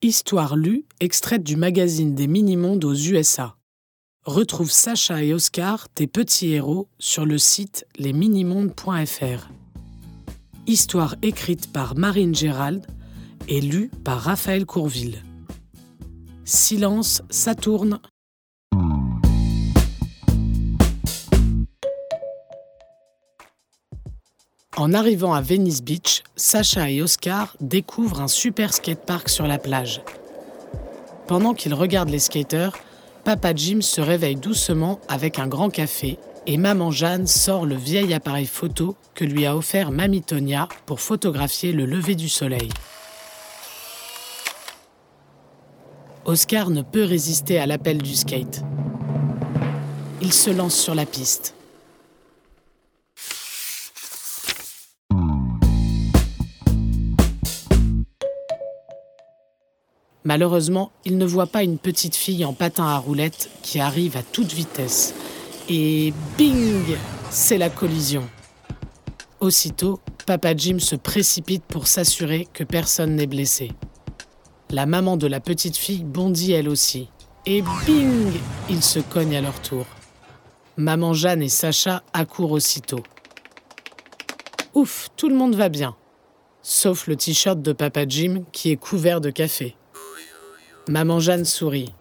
Histoire lue, extraite du magazine des mini-mondes aux USA. Retrouve Sacha et Oscar, tes petits héros, sur le site lesminimondes.fr. Histoire écrite par Marine Gérald et lue par Raphaël Courville. Silence, ça En arrivant à Venice Beach, Sacha et Oscar découvrent un super skatepark sur la plage. Pendant qu'ils regardent les skaters, Papa Jim se réveille doucement avec un grand café et Maman Jeanne sort le vieil appareil photo que lui a offert Mamie Tonia pour photographier le lever du soleil. Oscar ne peut résister à l'appel du skate. Il se lance sur la piste. Malheureusement, il ne voit pas une petite fille en patin à roulettes qui arrive à toute vitesse. Et bing C'est la collision. Aussitôt, Papa Jim se précipite pour s'assurer que personne n'est blessé. La maman de la petite fille bondit elle aussi. Et bing Ils se cognent à leur tour. Maman Jeanne et Sacha accourent aussitôt. Ouf, tout le monde va bien. Sauf le t-shirt de Papa Jim qui est couvert de café. Maman Jeanne sourit.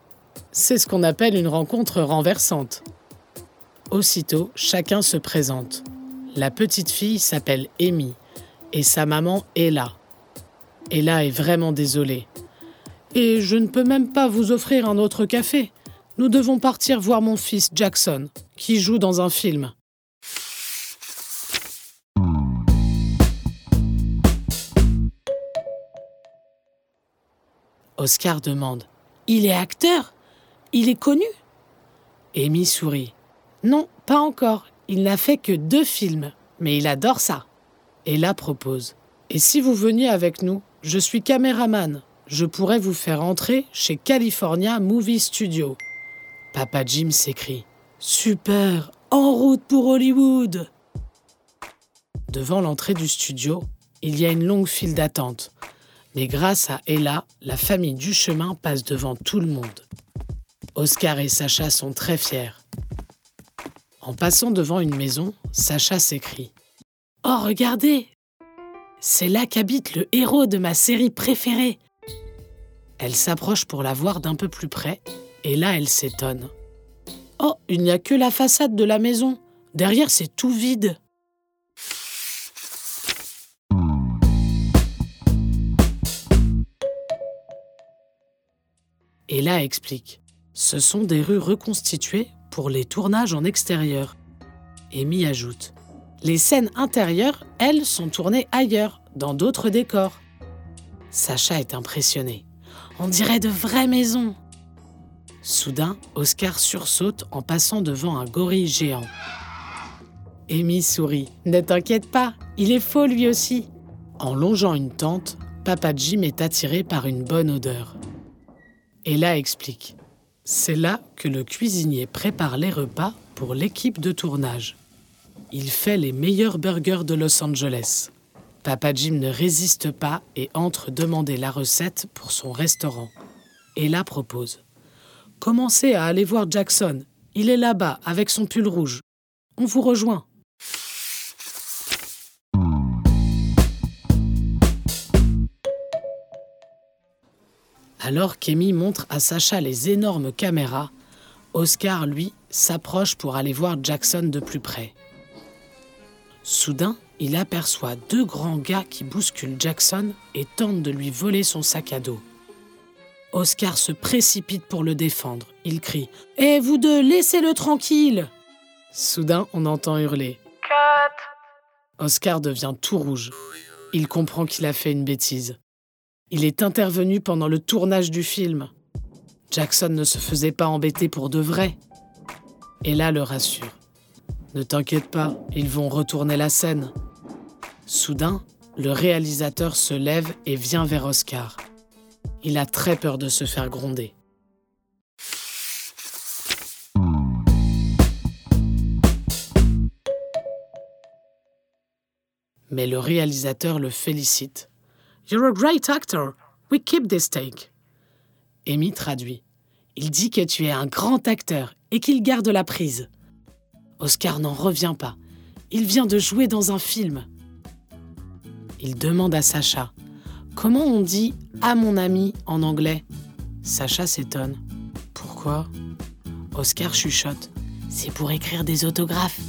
C'est ce qu'on appelle une rencontre renversante. Aussitôt, chacun se présente. La petite fille s'appelle Amy et sa maman là. Ella est vraiment désolée. Et je ne peux même pas vous offrir un autre café. Nous devons partir voir mon fils Jackson, qui joue dans un film. Oscar demande Il est acteur? Il est connu? Amy sourit Non, pas encore. Il n'a fait que deux films, mais il adore ça. Ella propose Et si vous veniez avec nous? Je suis caméraman. Je pourrais vous faire entrer chez California Movie Studio. Papa Jim s'écrie Super En route pour Hollywood Devant l'entrée du studio, il y a une longue file d'attente. Mais grâce à Ella, la famille du chemin passe devant tout le monde. Oscar et Sacha sont très fiers. En passant devant une maison, Sacha s'écrie Oh, regardez C'est là qu'habite le héros de ma série préférée Elle s'approche pour la voir d'un peu plus près, et là elle s'étonne. Oh, il n'y a que la façade de la maison. Derrière, c'est tout vide. Et là explique. Ce sont des rues reconstituées pour les tournages en extérieur. Amy ajoute. Les scènes intérieures, elles, sont tournées ailleurs, dans d'autres décors. Sacha est impressionné. On dirait de vraies maisons. Soudain, Oscar sursaute en passant devant un gorille géant. Amy sourit. Ne t'inquiète pas, il est faux lui aussi. En longeant une tente, Papa Jim est attiré par une bonne odeur. Ella explique. C'est là que le cuisinier prépare les repas pour l'équipe de tournage. Il fait les meilleurs burgers de Los Angeles. Papa Jim ne résiste pas et entre demander la recette pour son restaurant. Ella propose. Commencez à aller voir Jackson. Il est là-bas avec son pull rouge. On vous rejoint. Alors qu'Amy montre à Sacha les énormes caméras, Oscar, lui, s'approche pour aller voir Jackson de plus près. Soudain, il aperçoit deux grands gars qui bousculent Jackson et tentent de lui voler son sac à dos. Oscar se précipite pour le défendre. Il crie Eh, vous deux, laissez-le tranquille Soudain, on entend hurler Cut Oscar devient tout rouge. Il comprend qu'il a fait une bêtise. Il est intervenu pendant le tournage du film. Jackson ne se faisait pas embêter pour de vrai. Ella le rassure. Ne t'inquiète pas, ils vont retourner la scène. Soudain, le réalisateur se lève et vient vers Oscar. Il a très peur de se faire gronder. Mais le réalisateur le félicite. You're a great actor. We keep this take. Amy traduit. Il dit que tu es un grand acteur et qu'il garde la prise. Oscar n'en revient pas. Il vient de jouer dans un film. Il demande à Sacha Comment on dit à mon ami en anglais? Sacha s'étonne. Pourquoi? Oscar chuchote C'est pour écrire des autographes.